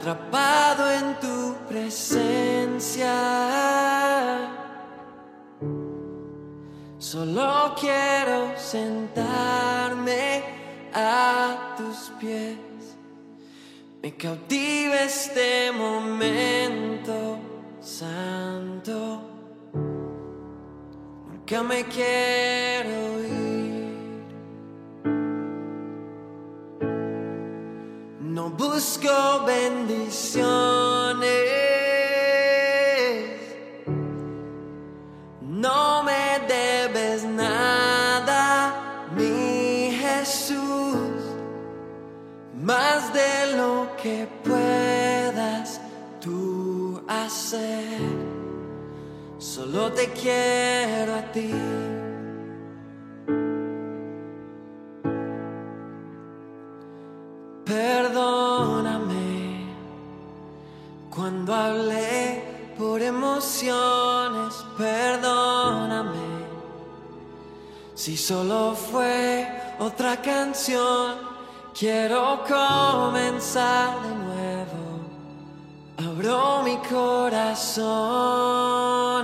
Atrapado en tu presencia. Solo quiero sentarme a tus pies. Me cautiva este momento santo. Nunca me quiero ir. No busco bendiciones. No me debes nada, mi Jesús, más de lo que puedas tú hacer. Solo te quiero a ti. Perdóname cuando hablé por emociones, perdóname si solo fue otra canción. Quiero comenzar de nuevo. Abro mi corazón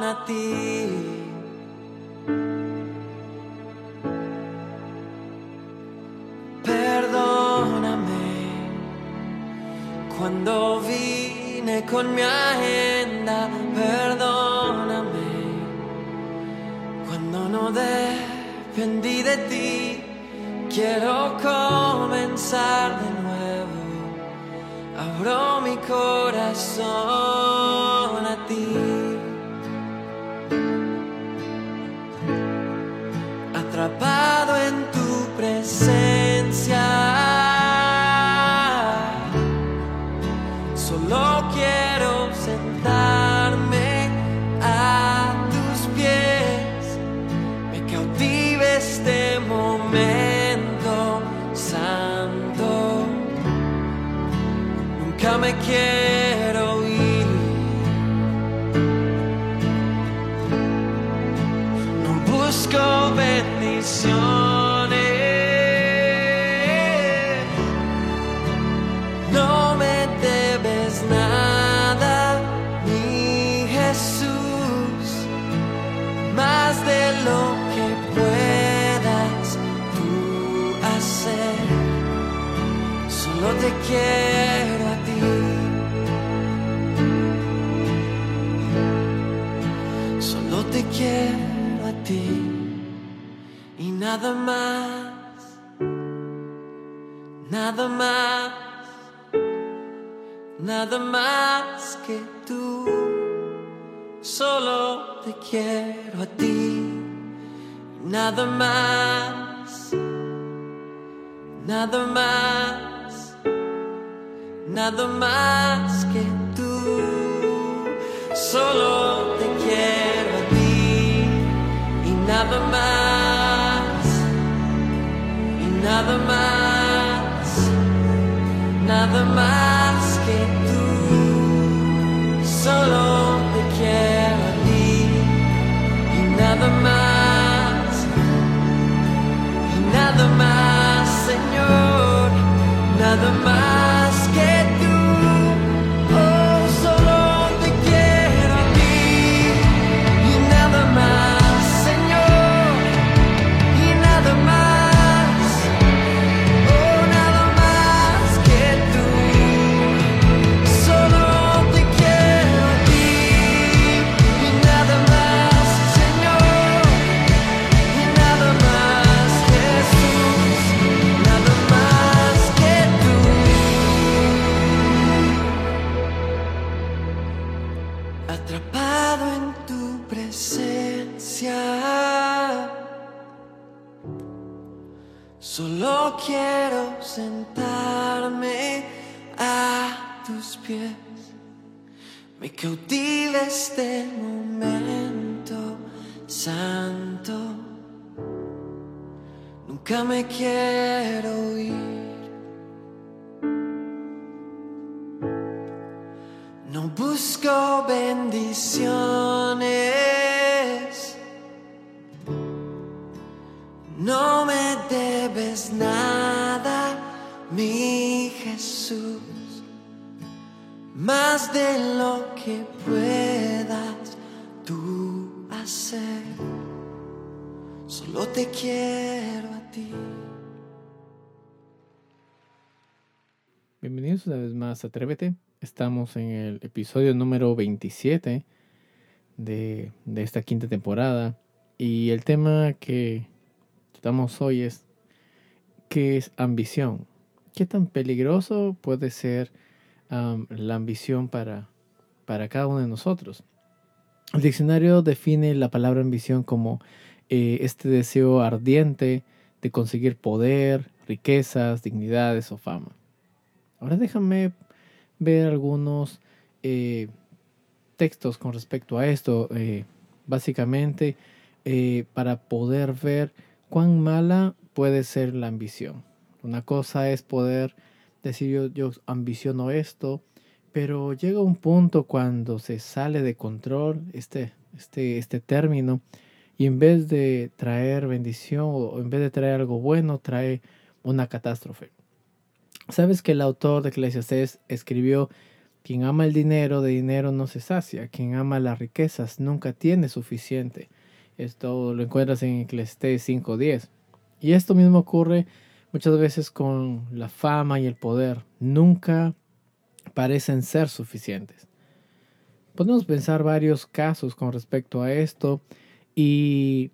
a ti. Con mi agenda. Perdóname cuando no dependí de ti. Quiero comenzar de nuevo. Abro mi corazón Nunca me quiero ir. No busco bendiciones. No me debes nada, mi Jesús, más de lo que puedas tú hacer. Solo te quiero a ti. Solo te quiero a ti y nada más, nada más, nada más que tú. Solo te quiero a ti, nada más, nada más, nada más que tú. Solo te quiero a ti. Y nada más, y nada más, nada más que tú. Solo te quiero a ti. Y nada más, y nada más, Señor, nada más Solo quiero sentarme a tus pies. Me cautiva este momento santo. Nunca me quiero ir. No busco bendiciones. No me debes nada, mi Jesús, más de lo que puedas tú hacer. Solo te quiero a ti. Bienvenidos una vez más a Atrévete. Estamos en el episodio número 27 de, de esta quinta temporada. Y el tema que tratamos hoy es ¿qué es ambición? ¿Qué tan peligroso puede ser la ambición para, para cada uno de nosotros? El diccionario define la palabra ambición como eh, este deseo ardiente de conseguir poder, riquezas, dignidades o fama. Ahora déjame ver algunos eh, textos con respecto a esto, eh, básicamente para poder ver cuán mala puede ser la ambición. Una cosa es poder decir yo, yo ambiciono esto, pero llega un punto cuando se sale de control este, este, este término y en vez de traer bendición o en vez de traer algo bueno, trae una catástrofe. Sabes que el autor de Eclesiastés escribió, quien ama el dinero, de dinero no se sacia, quien ama las riquezas nunca tiene suficiente. Esto lo encuentras en Eclesiastés 5.10. Y esto mismo ocurre muchas veces con la fama y el poder. Nunca parecen ser suficientes. Podemos pensar varios casos con respecto a esto y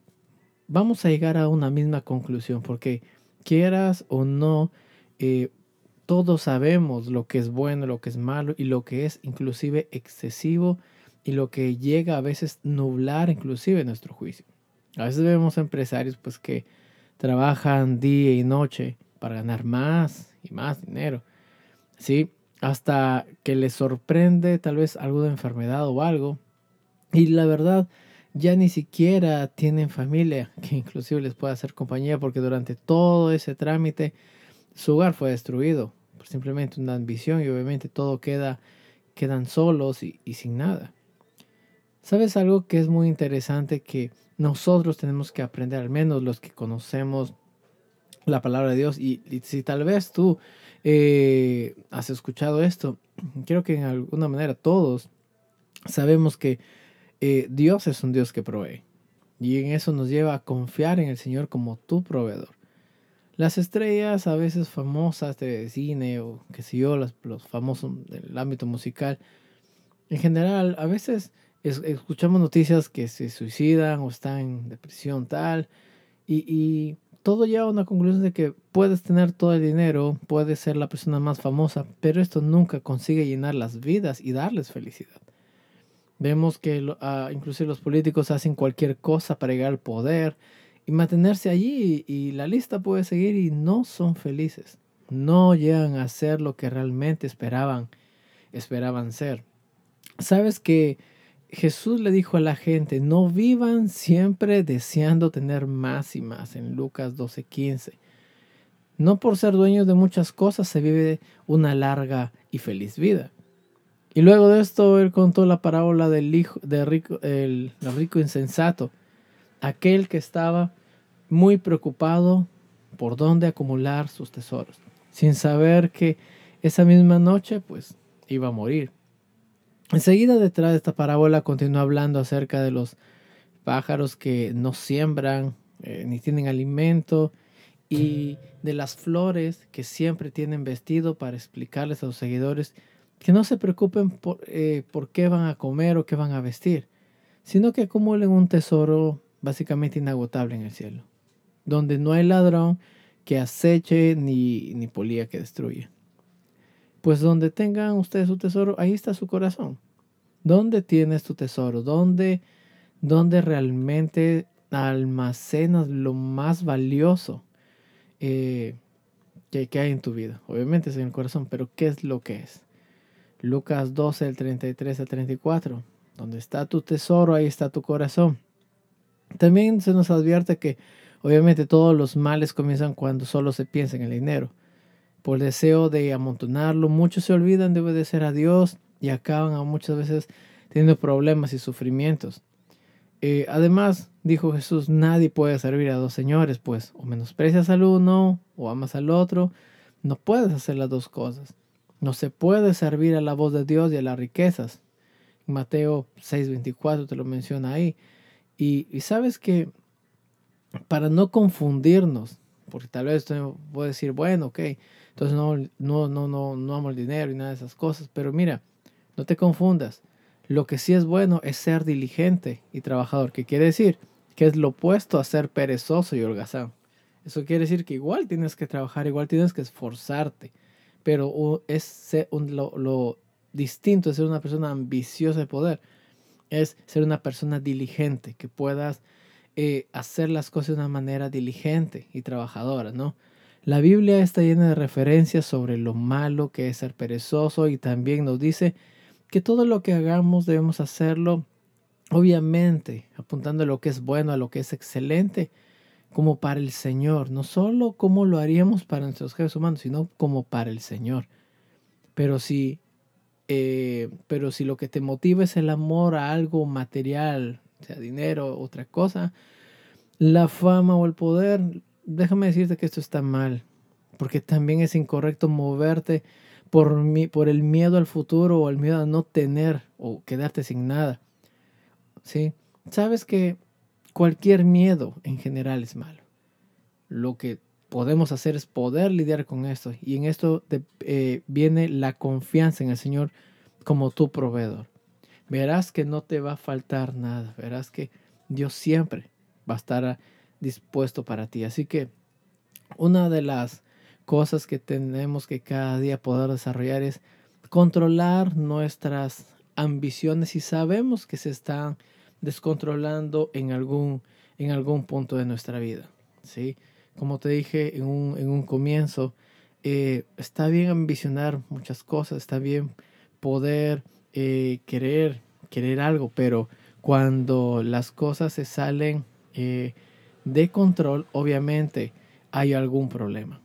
vamos a llegar a una misma conclusión porque quieras o no, eh, todos sabemos lo que es bueno, lo que es malo y lo que es inclusive excesivo y lo que llega a veces nublar inclusive nuestro juicio. A veces vemos empresarios pues que trabajan día y noche para ganar más y más dinero. Sí, hasta que les sorprende tal vez alguna enfermedad o algo y la verdad ya ni siquiera tienen familia que inclusive les pueda hacer compañía porque durante todo ese trámite su hogar fue destruido por simplemente una ambición y obviamente todo queda quedan solos y, y sin nada. ¿Sabes algo que es muy interesante que nosotros tenemos que aprender, al menos los que conocemos la palabra de Dios? Y, si tal vez tú eh, has escuchado esto, creo que en alguna manera todos sabemos que eh, Dios es un Dios que provee. Y en eso nos lleva a confiar en el Señor como tu proveedor. Las estrellas a veces famosas de cine o qué sé yo, las, los famosos del ámbito musical, en general a veces es, escuchamos noticias que se suicidan o están en depresión tal y, y todo lleva a una conclusión de que puedes tener todo el dinero, puedes ser la persona más famosa, pero esto nunca consigue llenar las vidas y darles felicidad. Vemos que uh, los políticos hacen cualquier cosa para llegar al poder y mantenerse allí y, y la lista puede seguir y no son felices. No llegan a ser lo que realmente esperaban, esperaban ser. Sabes que Jesús le dijo a la gente, no vivan siempre deseando tener más y más en Lucas 12:15. No por ser dueños de muchas cosas se vive una larga y feliz vida. Y luego de esto él contó la parábola del hijo de rico, el, rico insensato, aquel que estaba muy preocupado por dónde acumular sus tesoros, sin saber que esa misma noche pues iba a morir. Enseguida detrás de esta parábola continúa hablando acerca de los pájaros que no siembran eh, ni tienen alimento y de las flores que siempre tienen vestido para explicarles a los seguidores que no se preocupen por, eh, por qué van a comer o qué van a vestir, sino que acumulen un tesoro básicamente inagotable en el cielo, donde no hay ladrón que aceche ni, ni polía que destruya. Pues donde tengan ustedes su tesoro, ahí está su corazón. ¿Dónde tienes tu tesoro? ¿Dónde, dónde realmente almacenas lo más valioso? eh, que, que, hay en tu vida. Obviamente es en el corazón, pero ¿qué es lo que es? Lucas 12, el 33 al 34. Donde está tu tesoro, ahí está tu corazón. También se nos advierte que obviamente todos los males comienzan cuando solo se piensa en el dinero. Por deseo de amontonarlo, muchos se olvidan de obedecer a Dios y acaban muchas veces teniendo problemas y sufrimientos. Eh, además, dijo Jesús, nadie puede servir a dos señores, pues o menosprecias al uno o amas al otro. No puedes hacer las dos cosas. No se puede servir a la voz de Dios y a las riquezas. Mateo 6:24 te lo menciona ahí. Y, sabes que para no confundirnos, porque tal vez voy a decir, bueno, ok, entonces no, no, no, no, no amo el dinero y nada de esas cosas, pero mira, no te confundas. Lo que sí es bueno es ser diligente y trabajador, que quiere decir que es lo opuesto a ser perezoso y holgazán. Eso quiere decir que igual tienes que trabajar, igual tienes que esforzarte, pero es lo, lo distinto de ser una persona ambiciosa de poder es ser una persona diligente, que puedas eh, hacer las cosas de una manera diligente y trabajadora, ¿no? La Biblia está llena de referencias sobre lo malo que es ser perezoso y también nos dice que todo lo que hagamos debemos hacerlo, obviamente, apuntando a lo que es bueno, a lo que es excelente, como para el Señor, no solo como lo haríamos para nuestros jefes humanos, sino como para el Señor. Pero si eh, pero si lo que te motiva es el amor a algo material, sea dinero, otra cosa, la fama o el poder, déjame decirte que esto está mal, porque también es incorrecto moverte por, mi, por el miedo al futuro o el miedo a no tener o quedarte sin nada. ¿Sí? Sabes que cualquier miedo en general es malo. Lo que podemos hacer es poder lidiar con esto. Y en esto eh, viene la confianza en el Señor como tu proveedor. Verás que no te va a faltar nada. Verás que Dios siempre va a estar dispuesto para ti. Así que una de las cosas que tenemos que cada día poder desarrollar es controlar nuestras ambiciones y sabemos que se están descontrolando en algún, en algún punto de nuestra vida. ¿sí? como te dije en un, en un comienzo, eh, está bien ambicionar muchas cosas, está bien poder eh, querer, querer algo, pero cuando las cosas se salen eh, de control, obviamente hay algún problema.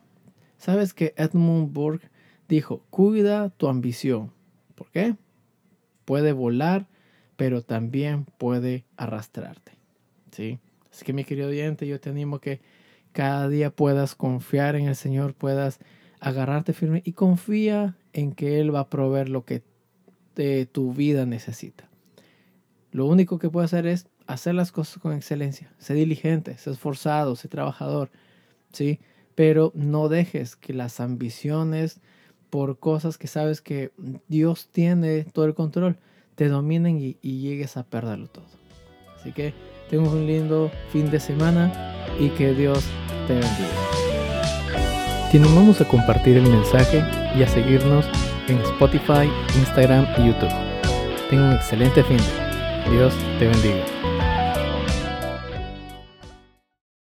Sabes que Edmund Burke dijo, cuida tu ambición. ¿Por qué? Puede volar, pero también puede arrastrarte. ¿Sí? Así que mi querido oyente, yo te animo que cada día puedas confiar en el Señor, puedas agarrarte firme y confía en que Él va a proveer lo que tu vida necesita. Lo único que puedes hacer es hacer las cosas con excelencia, sé diligente, sé esforzado, sé trabajador, ¿sí? Pero no dejes que las ambiciones por cosas que sabes que Dios tiene todo el control, te dominen y, llegues a perderlo todo. Así que tengo un lindo fin de semana y que Dios te bendiga. Te animamos a compartir el mensaje y a seguirnos en Spotify, Instagram y YouTube. Tenga un excelente fin. Dios te bendiga.